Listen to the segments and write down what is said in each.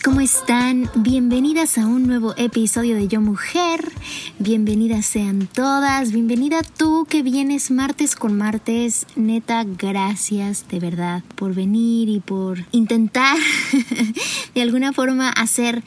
¿cómo están? Bienvenidas a un nuevo episodio de Yo Mujer. Bienvenidas sean todas. Bienvenida tú que vienes martes con martes. Neta, gracias de verdad por venir y por intentar de alguna forma hacer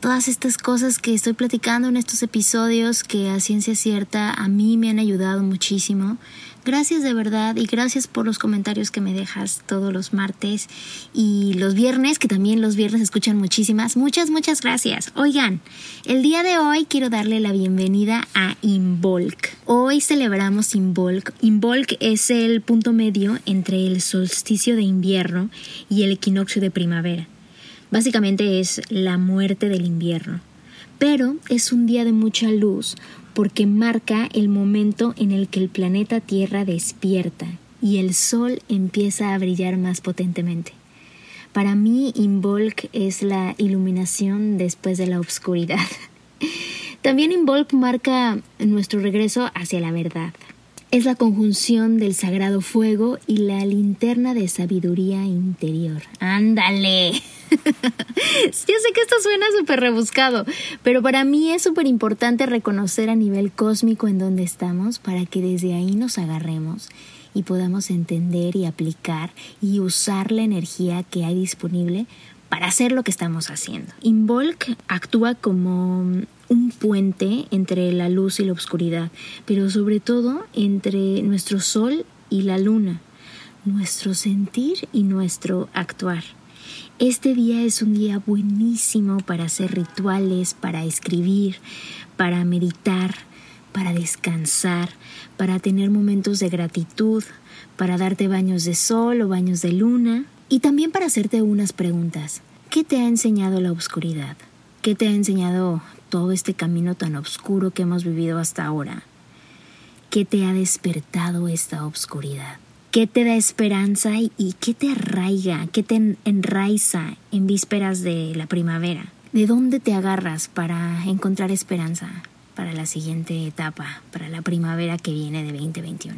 todas estas cosas que estoy platicando en estos episodios que a ciencia cierta a mí me han ayudado muchísimo. Gracias de verdad y gracias por los comentarios que me dejas todos los martes y los viernes, que también los viernes escuchan muchísimas. Muchas, muchas gracias. Oigan, el día de hoy quiero darle la bienvenida a Involk. Hoy celebramos Involk. Involk es el punto medio entre el solsticio de invierno y el equinoccio de primavera. Básicamente es la muerte del invierno. Pero es un día de mucha luz porque marca el momento en el que el planeta Tierra despierta y el Sol empieza a brillar más potentemente. Para mí, Involk es la iluminación después de la oscuridad. También Involk marca nuestro regreso hacia la verdad. Es la conjunción del sagrado fuego y la linterna de sabiduría interior. ¡Ándale! Yo sé que esto suena súper rebuscado, pero para mí es súper importante reconocer a nivel cósmico en dónde estamos para que desde ahí nos agarremos y podamos entender y aplicar y usar la energía que hay disponible para hacer lo que estamos haciendo. Involk actúa como un puente entre la luz y la oscuridad, pero sobre todo entre nuestro sol y la luna, nuestro sentir y nuestro actuar. Este día es un día buenísimo para hacer rituales, para escribir, para meditar, para descansar, para tener momentos de gratitud, para darte baños de sol o baños de luna y también para hacerte unas preguntas. ¿Qué te ha enseñado la oscuridad? ¿Qué te ha enseñado todo este camino tan oscuro que hemos vivido hasta ahora? ¿Qué te ha despertado esta oscuridad? ¿Qué te da esperanza y, qué te arraiga, qué te enraiza en vísperas de la primavera? ¿De dónde te agarras para encontrar esperanza para la siguiente etapa, para la primavera que viene de 2021?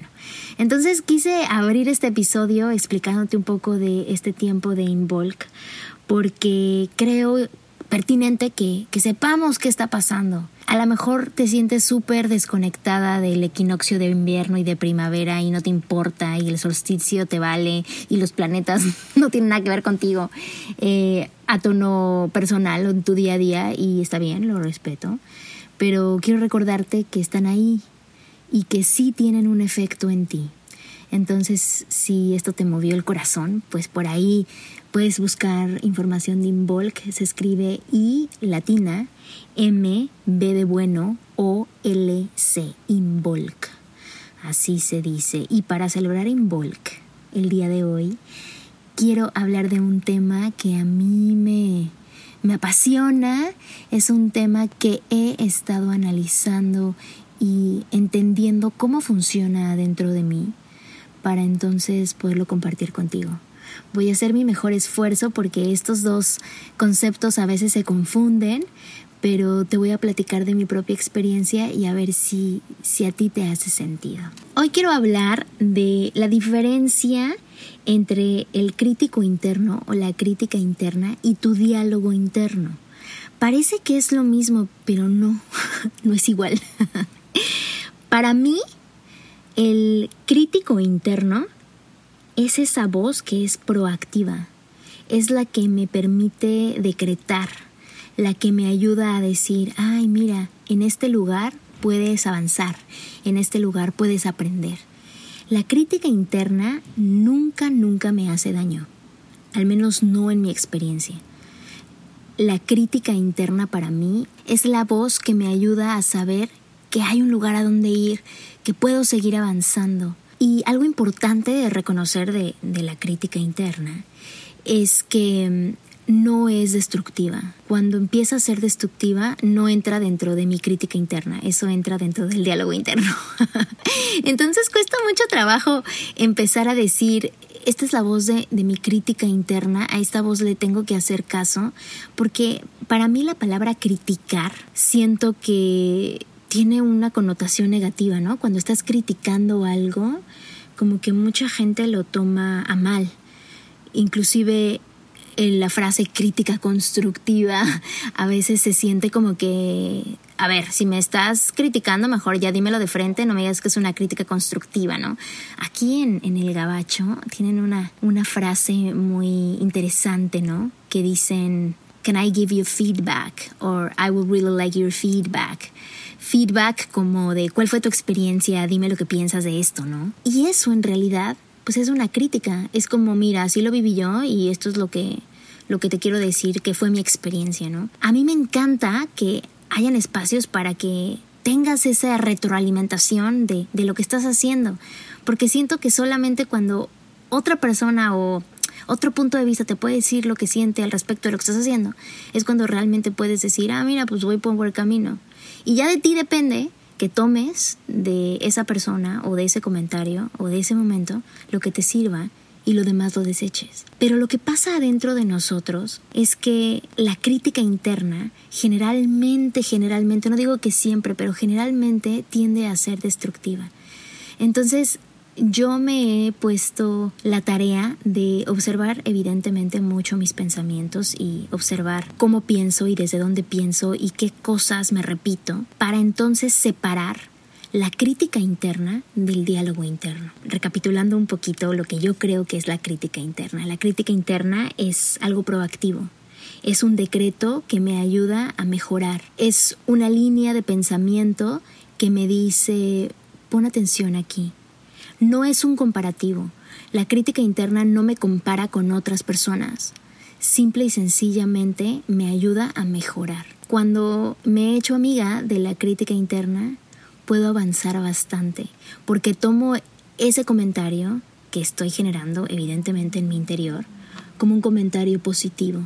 Entonces quise abrir este episodio explicándote un poco de este tiempo de Involk, porque creo pertinente que, que sepamos qué está pasando. A lo mejor te sientes súper desconectada del equinoccio de invierno y de primavera y no te importa y el solsticio te vale y los planetas no tienen nada que ver contigo eh, a tono personal en tu día a día y está bien, lo respeto. Pero quiero recordarte que están ahí y que sí tienen un efecto en ti. Entonces, si esto te movió el corazón, pues por ahí puedes buscar información de Involk. Se escribe I latina M B de bueno O L C Involk. Así se dice. Y para celebrar Involk el día de hoy, quiero hablar de un tema que a mí me, me apasiona. Es un tema que he estado analizando y entendiendo cómo funciona dentro de mí para entonces poderlo compartir contigo. Voy a hacer mi mejor esfuerzo porque estos dos conceptos a veces se confunden, pero te voy a platicar de mi propia experiencia y a ver si, si a ti te hace sentido. Hoy quiero hablar de la diferencia entre el crítico interno o la crítica interna y tu diálogo interno. Parece que es lo mismo, pero no, no es igual. Para mí, el crítico interno es esa voz que es proactiva, es la que me permite decretar, la que me ayuda a decir, ay, mira, en este lugar puedes avanzar, en este lugar puedes aprender. La crítica interna nunca, nunca me hace daño, al menos no en mi experiencia. La crítica interna para mí es la voz que me ayuda a saber que hay un lugar a donde ir, que puedo seguir avanzando. Y algo importante de reconocer de, de la crítica interna es que no es destructiva. Cuando empieza a ser destructiva, no entra dentro de mi crítica interna, eso entra dentro del diálogo interno. Entonces cuesta mucho trabajo empezar a decir, esta es la voz de, de, mi crítica interna, a esta voz le tengo que hacer caso, porque para mí la palabra criticar siento que tiene una connotación negativa, ¿no? Cuando estás criticando algo, como que mucha gente lo toma a mal. Inclusive la frase crítica constructiva a veces se siente como que, a ver, si me estás criticando, mejor ya dímelo de frente, no me digas que es una crítica constructiva, ¿no? Aquí en, en el Gabacho tienen una, una frase muy interesante, ¿no? Que dicen, Can I give you feedback? Or I would really like your feedback. Feedback como de cuál fue tu experiencia, dime lo que piensas de esto, ¿no? Y eso en realidad pues es una crítica. Es como, mira, así lo viví yo y esto es lo que, lo que te quiero decir que fue mi experiencia, ¿no? A mí me encanta que hayan espacios para que tengas esa retroalimentación de, de lo que estás haciendo, porque siento que solamente cuando otra persona o otro punto de vista te puede decir lo que siente al respecto de lo que estás haciendo, es cuando realmente puedes decir, ah, mira, pues voy por buen camino. Y ya de ti depende que tomes de esa persona o de ese comentario o de ese momento lo que te sirva y lo demás lo deseches. Pero lo que pasa adentro de nosotros es que la crítica interna generalmente, generalmente, no digo que siempre, pero generalmente tiende a ser destructiva. Entonces, yo me he puesto la tarea de observar evidentemente mucho mis pensamientos y observar cómo pienso y desde dónde pienso y qué cosas me repito para entonces separar la crítica interna del diálogo interno. Recapitulando un poquito lo que yo creo que es la crítica interna. La crítica interna es algo proactivo. Es un decreto que me ayuda a mejorar. Es una línea de pensamiento que me dice, pon atención aquí, no es un comparativo. La crítica interna no me compara con otras personas. Simple y sencillamente me ayuda a mejorar. Cuando me he hecho amiga de la crítica interna, puedo avanzar bastante, porque tomo ese comentario que estoy generando evidentemente en mi interior como un comentario positivo,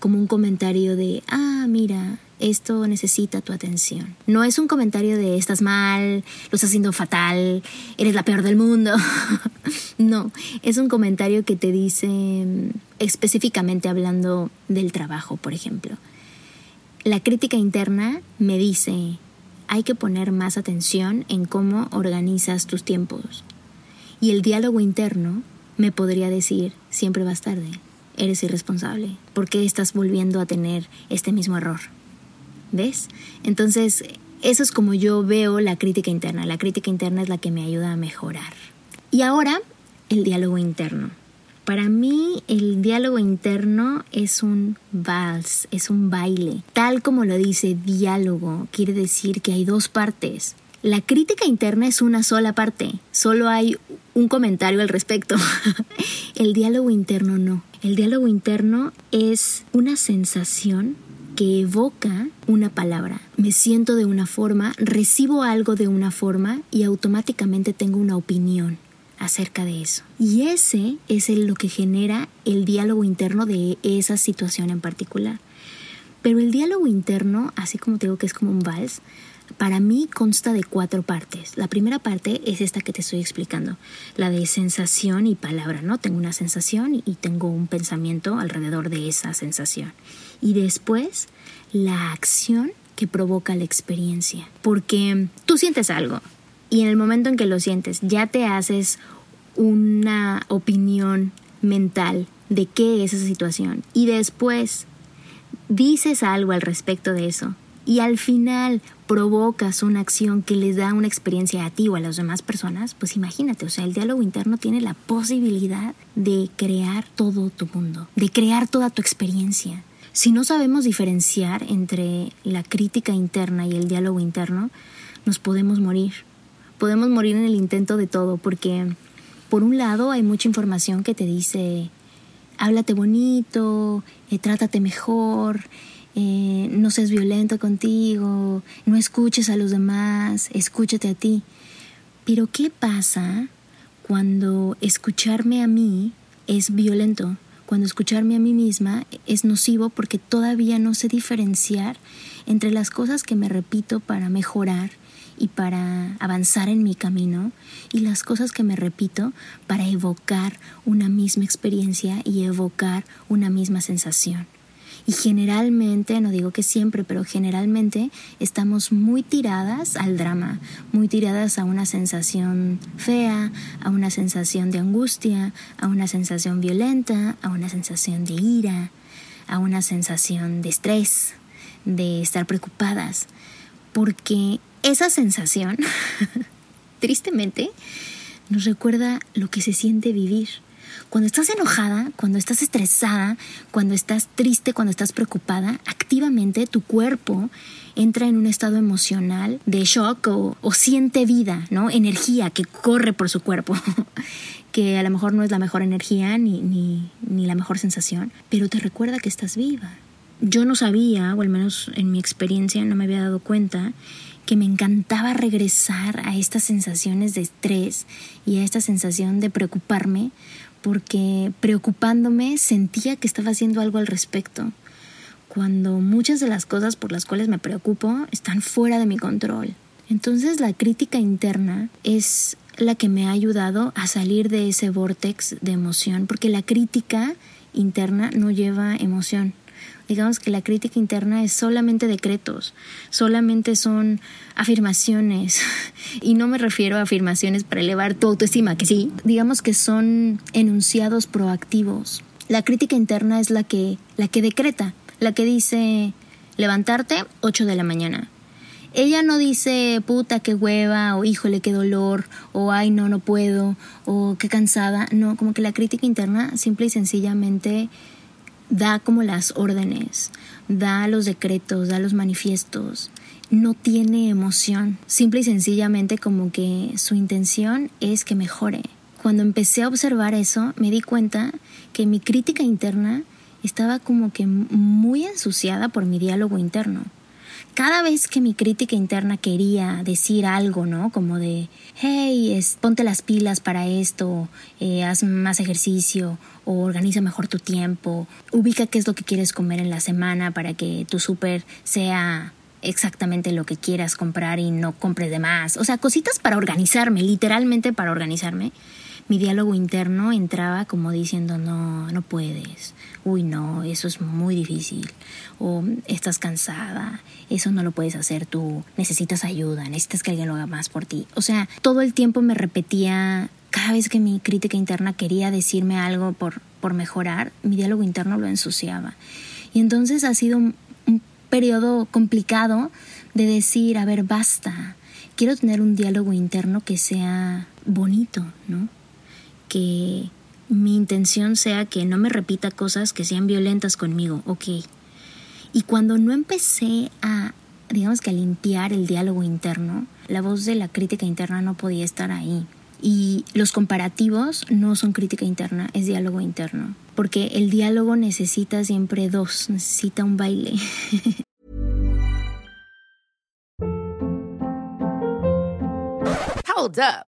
como un comentario de, ah, mira, esto necesita tu atención. No es un comentario de estás mal, lo estás haciendo fatal, eres la peor del mundo. no, es un comentario que te dice mm, específicamente hablando del trabajo, por ejemplo. La crítica interna me dice, hay que poner más atención en cómo organizas tus tiempos. Y el diálogo interno me podría decir, siempre vas tarde, eres irresponsable, ¿por qué estás volviendo a tener este mismo error? ¿Ves? Entonces, eso es como yo veo la crítica interna. La crítica interna es la que me ayuda a mejorar. Y ahora, el diálogo interno. Para mí el diálogo interno es un vals, es un baile. Tal como lo dice diálogo, quiere decir que hay dos partes. La crítica interna es una sola parte, solo hay un comentario al respecto. el diálogo interno no. El diálogo interno es una sensación que evoca una palabra. Me siento de una forma, recibo algo de una forma y automáticamente tengo una opinión acerca de eso. Y ese es lo que genera el diálogo interno de esa situación en particular. Pero el diálogo interno, así como te digo que es como un vals, para mí consta de cuatro partes. La primera parte es esta que te estoy explicando, la de sensación y palabra, ¿no? Tengo una sensación y tengo un pensamiento alrededor de esa sensación. Y después, la acción que provoca la experiencia. Porque tú sientes algo y en el momento en que lo sientes ya te haces una opinión mental de qué es esa situación y después dices algo al respecto de eso y al final provocas una acción que les da una experiencia a ti o a las demás personas, pues imagínate, o sea, el diálogo interno tiene la posibilidad de crear todo tu mundo, de crear toda tu experiencia. Si no sabemos diferenciar entre la crítica interna y el diálogo interno, nos podemos morir. Podemos morir en el intento de todo porque, por un lado, hay mucha información que te dice, háblate bonito, eh, trátate mejor, eh, no seas violento contigo, no escuches a los demás, escúchate a ti. Pero ¿qué pasa cuando escucharme a mí es violento? Cuando escucharme a mí misma es nocivo porque todavía no sé diferenciar entre las cosas que me repito para mejorar y para avanzar en mi camino y las cosas que me repito para evocar una misma experiencia y evocar una misma sensación. Y generalmente, no digo que siempre, pero generalmente estamos muy tiradas al drama, muy tiradas a una sensación fea, a una sensación de angustia, a una sensación violenta, a una sensación de ira, a una sensación de estrés, de estar preocupadas. Porque esa sensación, tristemente, nos recuerda lo que se siente vivir cuando estás enojada, cuando estás estresada, cuando estás triste, cuando estás preocupada, activamente tu cuerpo entra en un estado emocional de shock o, siente vida, ¿no? Energía que corre por su cuerpo. que a lo mejor no es la mejor energía ni, ni, ni la mejor sensación, pero te recuerda que estás viva. Yo no sabía, o al menos en mi experiencia no me había dado cuenta, que me encantaba regresar a estas sensaciones de estrés y a esta sensación de preocuparme porque preocupándome sentía que estaba haciendo algo al respecto, cuando muchas de las cosas por las cuales me preocupo están fuera de mi control. Entonces la crítica interna es la que me ha ayudado a salir de ese vortex de emoción, porque la crítica interna no lleva emoción, digamos que la crítica interna es solamente decretos, solamente son afirmaciones. Y no me refiero a afirmaciones para elevar tu autoestima, que sí, digamos que son enunciados proactivos. La crítica interna es la que, la que decreta, la que dice levantarte 8 de la mañana. Ella no dice puta, qué hueva, o híjole, qué dolor, o ay, no, no puedo, o qué cansada. No, como que la crítica interna simple y sencillamente da como las órdenes, da los decretos, da los manifiestos, no tiene emoción, simple y sencillamente como que su intención es que mejore. Cuando empecé a observar eso, me di cuenta que mi crítica interna estaba como que muy ensuciada por mi diálogo interno cada vez que mi crítica interna quería decir algo, ¿no? Como de, hey, ponte las pilas para esto, eh, haz más ejercicio o organiza mejor tu tiempo, ubica qué es lo que quieres comer en la semana para que tu súper sea exactamente lo que quieras comprar y no compres de más. O sea, cositas para organizarme, literalmente para organizarme mi diálogo interno entraba como diciendo, no, no puedes, uy, no, eso es muy difícil, o estás cansada, eso no lo puedes hacer tú, necesitas ayuda, necesitas que alguien lo haga más por ti. O sea, todo el tiempo me repetía, cada vez que mi crítica interna quería decirme algo por, por mejorar, mi diálogo interno lo ensuciaba. Y entonces ha sido un, un periodo complicado de decir, a ver, basta, quiero tener un diálogo interno que sea bonito, ¿no? que mi intención sea que no me repita cosas que sean violentas conmigo, ok. Y cuando no empecé a, digamos que a limpiar el diálogo interno, la voz de la crítica interna no podía estar ahí. Y los comparativos no son crítica interna, es diálogo interno. Porque el diálogo necesita siempre dos, necesita un baile. Hold up.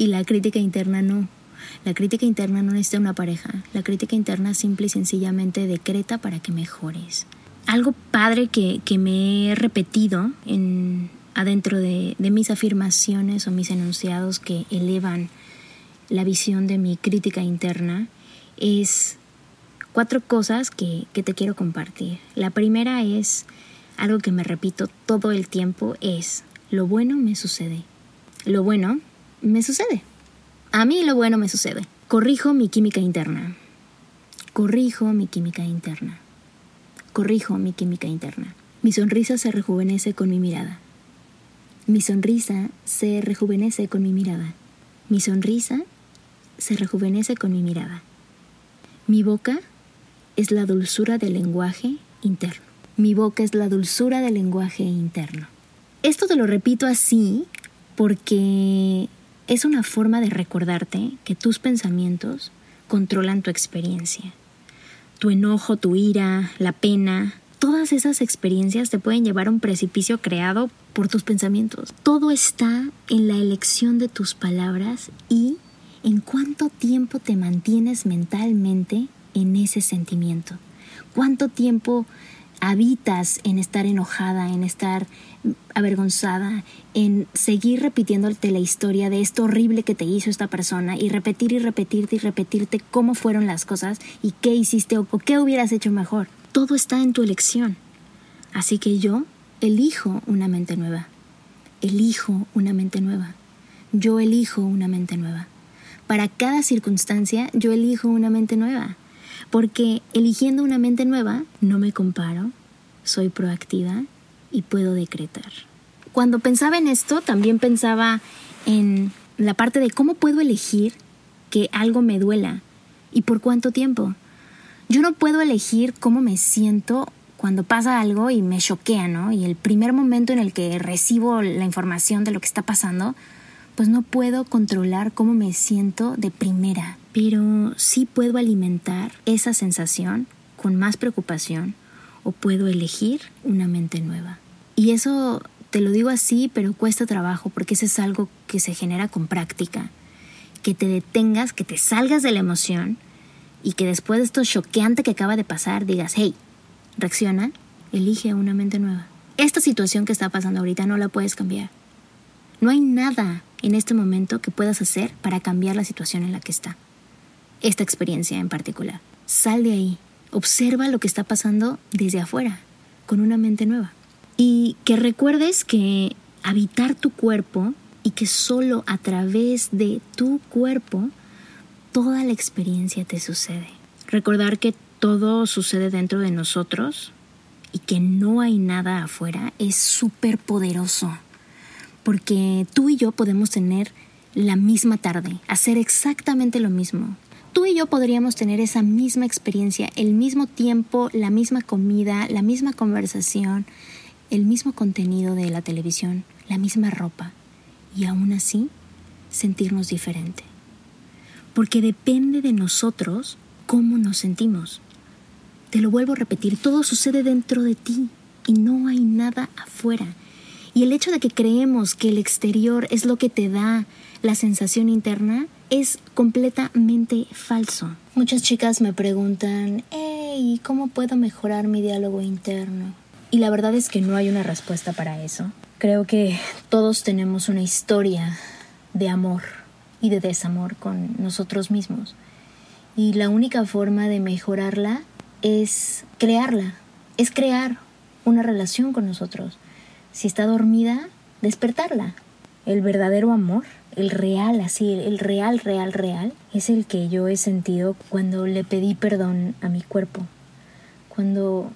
y la crítica interna no. La crítica interna no necesita una pareja. La crítica interna simple y sencillamente decreta para que mejores. algo padre que, me he repetido en, adentro de, mis afirmaciones o mis enunciados que elevan la visión de mi crítica interna es cuatro cosas que, que te quiero compartir. La primera es algo que me repito todo el tiempo es lo bueno me sucede. Lo bueno me sucede. A mí lo bueno me sucede. Corrijo mi química interna. Corrijo mi química interna. Corrijo mi química interna. Mi sonrisa se rejuvenece con mi mirada. Mi sonrisa se rejuvenece con mi mirada. Mi sonrisa se rejuvenece con mi mirada. Mi boca es la dulzura del lenguaje interno. Mi boca es la dulzura del lenguaje interno. Esto te lo repito así porque es una forma de recordarte que tus pensamientos controlan tu experiencia. Tu enojo, tu ira, la pena, todas esas experiencias te pueden llevar a un precipicio creado por tus pensamientos. Todo está en la elección de tus palabras y en cuánto tiempo te mantienes mentalmente en ese sentimiento. Cuánto tiempo habitas en estar enojada, en estar avergonzada, en seguir repitiéndote la historia de esto horrible que te hizo esta persona y repetir y repetirte y repetirte cómo fueron las cosas y qué hiciste o qué hubieras hecho mejor. Todo está en tu elección. Así que yo elijo una mente nueva. Elijo una mente nueva. Yo elijo una mente nueva. Para cada circunstancia yo elijo una mente nueva porque eligiendo una mente nueva no me comparo, soy proactiva y puedo decretar. Cuando pensaba en esto, también pensaba en la parte de cómo puedo elegir que algo me duela y por cuánto tiempo. Yo no puedo elegir cómo me siento cuando pasa algo y me choquea, ¿no? Y el primer momento en el que recibo la información de lo que está pasando, pues no puedo controlar cómo me siento de primera pero sí puedo alimentar esa sensación con más preocupación o puedo elegir una mente nueva. Y eso te lo digo así, pero cuesta trabajo porque eso es algo que se genera con práctica. Que te detengas, que te salgas de la emoción y que después de esto choqueante que acaba de pasar digas, hey, reacciona, elige una mente nueva. Esta situación que está pasando ahorita no la puedes cambiar. No hay nada en este momento que puedas hacer para cambiar la situación en la que está esta experiencia en particular. Sal de ahí, observa lo que está pasando desde afuera, con una mente nueva. Y que recuerdes que habitar tu cuerpo y que solo a través de tu cuerpo toda la experiencia te sucede. Recordar que todo sucede dentro de nosotros y que no hay nada afuera es súper poderoso. Porque tú y yo podemos tener la misma tarde, hacer exactamente lo mismo, tú y yo podríamos tener esa misma experiencia, el mismo tiempo, la misma comida, la misma conversación, el mismo contenido de la televisión, la misma ropa, y aún así sentirnos diferente. Porque depende de nosotros cómo nos sentimos. Te lo vuelvo a repetir, todo sucede dentro de ti y no hay nada afuera. Y el hecho de que creemos que el exterior es lo que te da la sensación interna es completamente falso. Muchas chicas me preguntan, hey, ¿cómo puedo mejorar mi diálogo interno? Y la verdad es que no hay una respuesta para eso. Creo que todos tenemos una historia de amor y de desamor con nosotros mismos. Y la única forma de mejorarla es crearla, es crear una relación con nosotros. Si está dormida, despertarla. El verdadero amor el real, así, el real, real, real, es el que yo he sentido cuando le pedí perdón a mi cuerpo. Cuando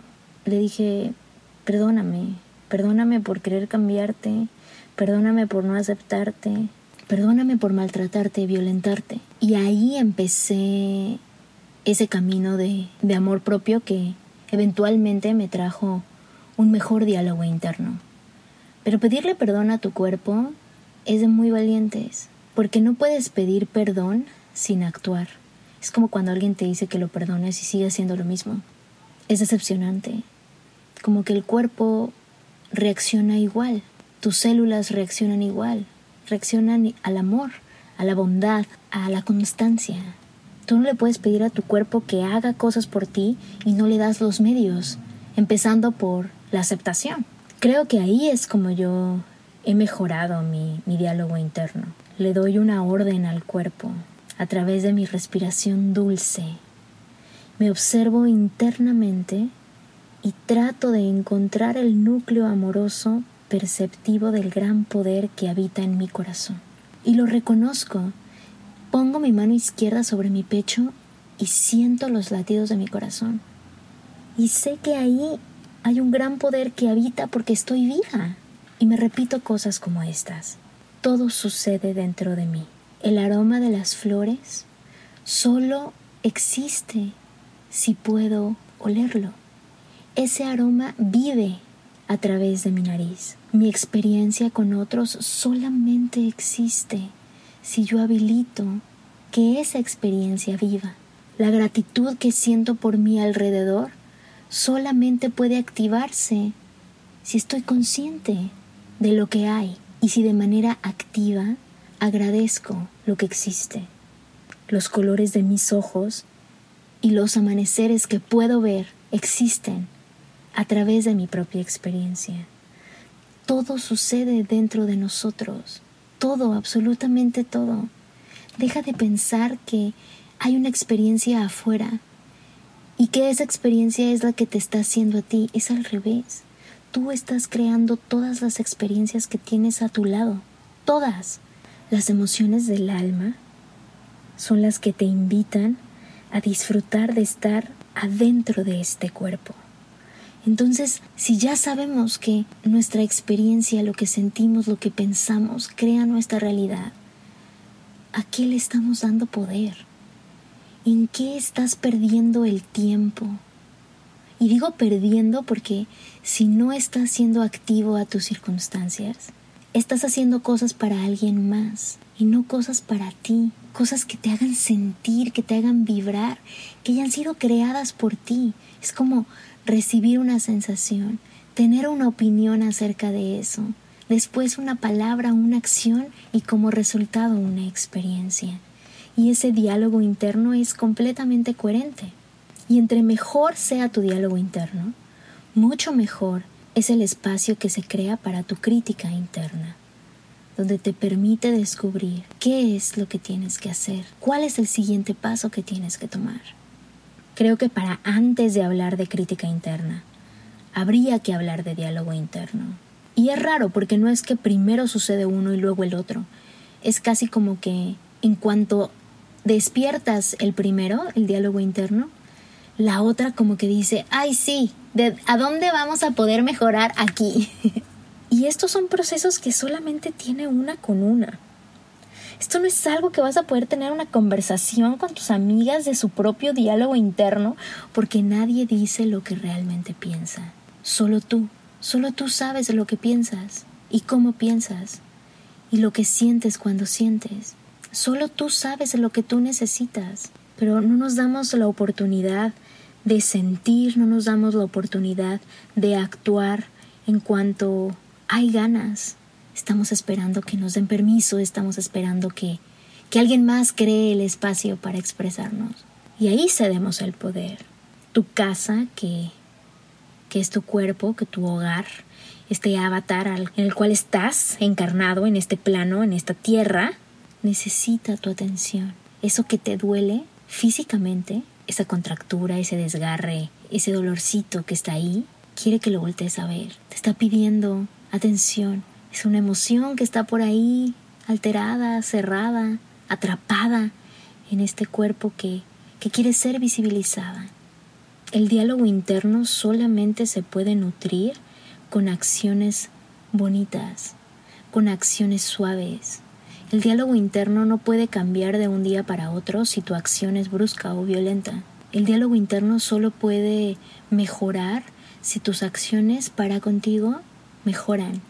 le dije, perdóname, perdóname por querer cambiarte, perdóname por no aceptarte, perdóname por maltratarte violentarte. Y ahí empecé ese camino de, de amor propio que eventualmente me trajo un mejor diálogo interno. Pero pedirle perdón a tu cuerpo es de muy valientes, porque no puedes pedir perdón sin actuar. Es como cuando alguien te dice que lo perdones y sigue haciendo lo mismo. Es decepcionante. Como que el cuerpo reacciona igual, tus células reaccionan igual, reaccionan al amor, a la bondad, a la constancia. Tú no le puedes pedir a tu cuerpo que haga cosas por ti y no le das los medios. empezando por la aceptación. Creo que ahí es como yo he mejorado mi, mi diálogo interno. Le doy una orden al cuerpo a través de mi respiración dulce. Me observo internamente y trato de encontrar el núcleo amoroso perceptivo del gran poder que habita en mi corazón. Y lo reconozco. Pongo mi mano izquierda sobre mi pecho y siento los latidos de mi corazón. Y sé que ahí hay un gran poder que habita porque estoy viva. Y me repito cosas como estas. Todo sucede dentro de mí. El aroma de las flores solo existe si puedo olerlo. Ese aroma vive a través de mi nariz. Mi experiencia con otros solamente existe si yo habilito que esa experiencia viva. La gratitud que siento por mi alrededor solamente puede activarse si estoy consciente de lo que hay y si de manera activa agradezco lo que existe. Los colores de mis ojos y los amaneceres que puedo ver existen a través de mi propia experiencia. Todo sucede dentro de nosotros, todo, absolutamente todo. Deja de pensar que hay una experiencia afuera y que esa experiencia es la que te está haciendo a ti. Es al revés. Tú estás creando todas las experiencias que tienes a tu lado. Todas. Las emociones del alma son las que te invitan a disfrutar de estar adentro de este cuerpo. Entonces, si ya sabemos que nuestra experiencia, lo que sentimos, lo que pensamos, crea nuestra realidad, ¿a qué le estamos dando poder? ¿En qué estás perdiendo el tiempo? Y digo perdiendo porque si no estás siendo activo a tus circunstancias, estás haciendo cosas para alguien más y no cosas para ti, cosas que te hagan sentir, que te hagan vibrar, que hayan sido creadas por ti. Es como recibir una sensación, tener una opinión acerca de eso, después una palabra, una acción y como resultado una experiencia. Y ese diálogo interno es completamente coherente. Y entre mejor sea tu diálogo interno, mucho mejor es el espacio que se crea para tu crítica interna, donde te permite descubrir qué es lo que tienes que hacer, cuál es el siguiente paso que tienes que tomar. Creo que para antes de hablar de crítica interna, habría que hablar de diálogo interno. Y es raro porque no es que primero sucede uno y luego el otro. Es casi como que en cuanto despiertas el primero, el diálogo interno, la otra como que dice, ay sí, ¿a dónde vamos a poder mejorar aquí? y estos son procesos que solamente tiene una con una. Esto no es algo que vas a poder tener una conversación con tus amigas de su propio diálogo interno porque nadie dice lo que realmente piensa. Solo tú, solo tú sabes lo que piensas y cómo piensas y lo que sientes cuando sientes. Solo tú sabes lo que tú necesitas, pero no nos damos la oportunidad de sentir, no nos damos la oportunidad de actuar en cuanto hay ganas, Estamos esperando que nos den permiso, estamos esperando que, que alguien más cree el espacio para expresarnos. Y ahí cedemos el poder. Tu casa, que, que es tu cuerpo, que tu hogar, este avatar en el cual estás encarnado en este plano, en esta tierra, necesita tu atención. Eso que te duele físicamente, esa contractura, ese desgarre, ese dolorcito que está ahí, quiere que lo voltees a ver. Te está pidiendo atención, es una emoción que está por ahí, alterada, cerrada, atrapada en este cuerpo que, que quiere ser visibilizada. El diálogo interno solamente se puede nutrir con acciones bonitas, con acciones suaves. El diálogo interno no puede cambiar de un día para otro si tu acción es brusca o violenta. El diálogo interno solo puede mejorar si tus acciones para contigo mejoran.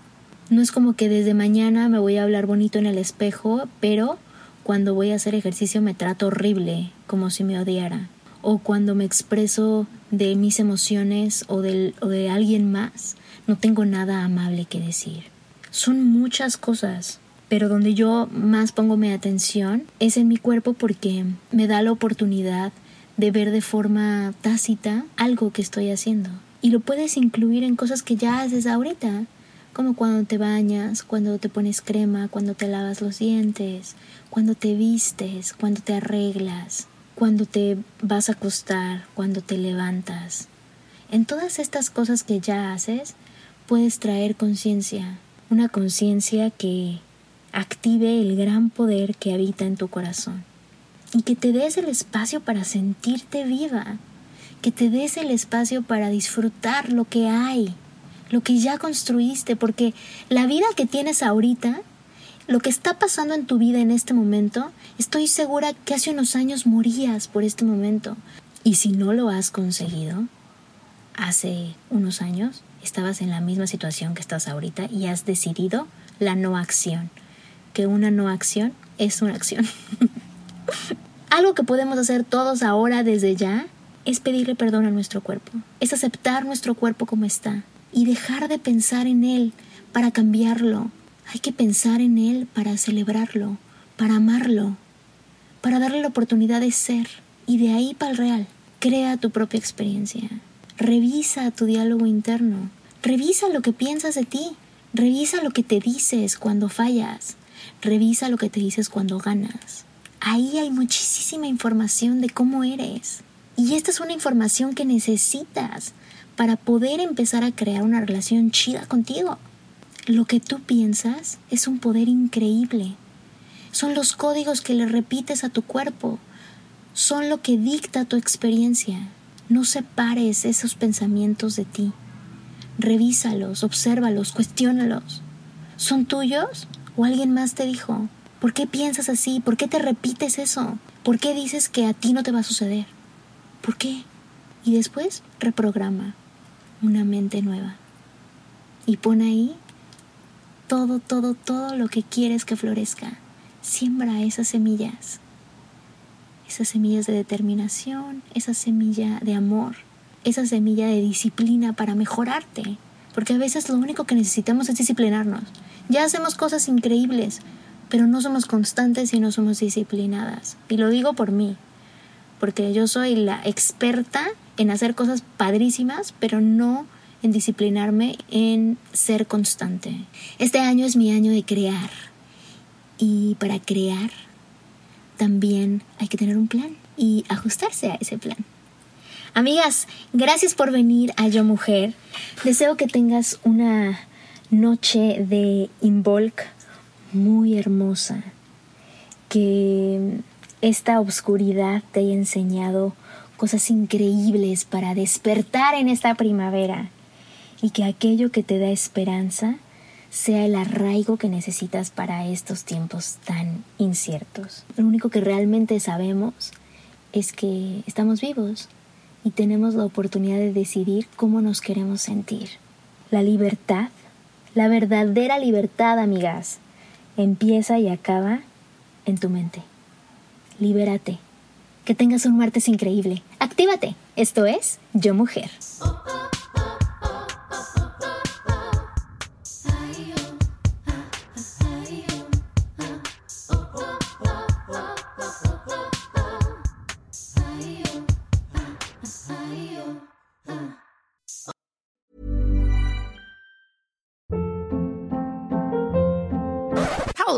No es como que desde mañana me voy a hablar bonito en el espejo, pero cuando voy a hacer ejercicio me trato horrible, como si me odiara. O cuando me expreso de mis emociones o, o de alguien más, no tengo nada amable que decir. Son muchas cosas, pero donde yo más pongo mi atención es en mi cuerpo porque me da la oportunidad de ver de forma tácita algo que estoy haciendo. Y lo puedes incluir en cosas que ya haces ahorita, como cuando te bañas, cuando te pones crema, cuando te lavas los dientes, cuando te vistes, cuando te arreglas, cuando te vas a acostar, cuando te levantas. En todas estas cosas que ya haces, puedes traer conciencia, una conciencia que active el gran poder que habita en tu corazón. Y que te des el espacio para sentirte viva, que te des el espacio para disfrutar lo que hay, lo que ya construiste, porque la vida que tienes ahorita, lo que está pasando en tu vida en este momento, estoy segura que hace unos años morías por este momento. Y si no lo has conseguido, hace unos años estabas en la misma situación que estás ahorita y has decidido la no acción, que una no acción es una acción. Algo que podemos hacer todos ahora desde ya es pedirle perdón a nuestro cuerpo, es aceptar nuestro cuerpo como está y dejar de pensar en él para cambiarlo. Hay que pensar en él para celebrarlo, para amarlo, para darle la oportunidad de ser y de ahí para el real. Crea tu propia experiencia. Revisa tu diálogo interno. Revisa lo que piensas de ti. Revisa lo que te dices cuando fallas. Revisa lo que te dices cuando ganas. Ahí hay muchísima información de cómo eres. Y esta es una información que necesitas para poder empezar a crear una relación chida contigo. Lo que tú piensas es un poder increíble. Son los códigos que le repites a tu cuerpo. Son lo que dicta tu experiencia. No separes esos pensamientos de ti. Revísalos, obsérvalos, cuestiónalos. ¿Son tuyos o alguien más te dijo? ¿Por qué piensas así? ¿Por qué te repites eso? ¿Por qué dices que a ti no te va a suceder? ¿Por qué? Y después reprograma una mente nueva. Y pon ahí todo, todo, todo lo que quieres que florezca. Siembra esas semillas. Esas semillas de determinación, esa semilla de amor, esa semilla de disciplina para mejorarte. Porque a veces lo único que necesitamos es disciplinarnos. Ya hacemos cosas increíbles, pero no somos constantes y no somos disciplinadas. Y lo digo por mí, porque yo soy la experta en hacer cosas padrísimas, pero no en disciplinarme, en ser constante. Este año es mi año de crear. Y para crear también hay que tener un plan y ajustarse a ese plan. Amigas, gracias por venir a Yo Mujer. Deseo que tengas una noche de Involk muy hermosa. Que esta oscuridad te haya enseñado cosas increíbles para despertar en esta primavera y que aquello que te da esperanza sea el arraigo que necesitas para estos tiempos tan inciertos. Lo único que realmente sabemos es que estamos vivos y tenemos la oportunidad de decidir cómo nos queremos sentir. La libertad, la verdadera libertad, amigas, empieza y acaba en tu mente libérate. Que tengas un martes increíble. Actívate. Esto es Yo Mujer.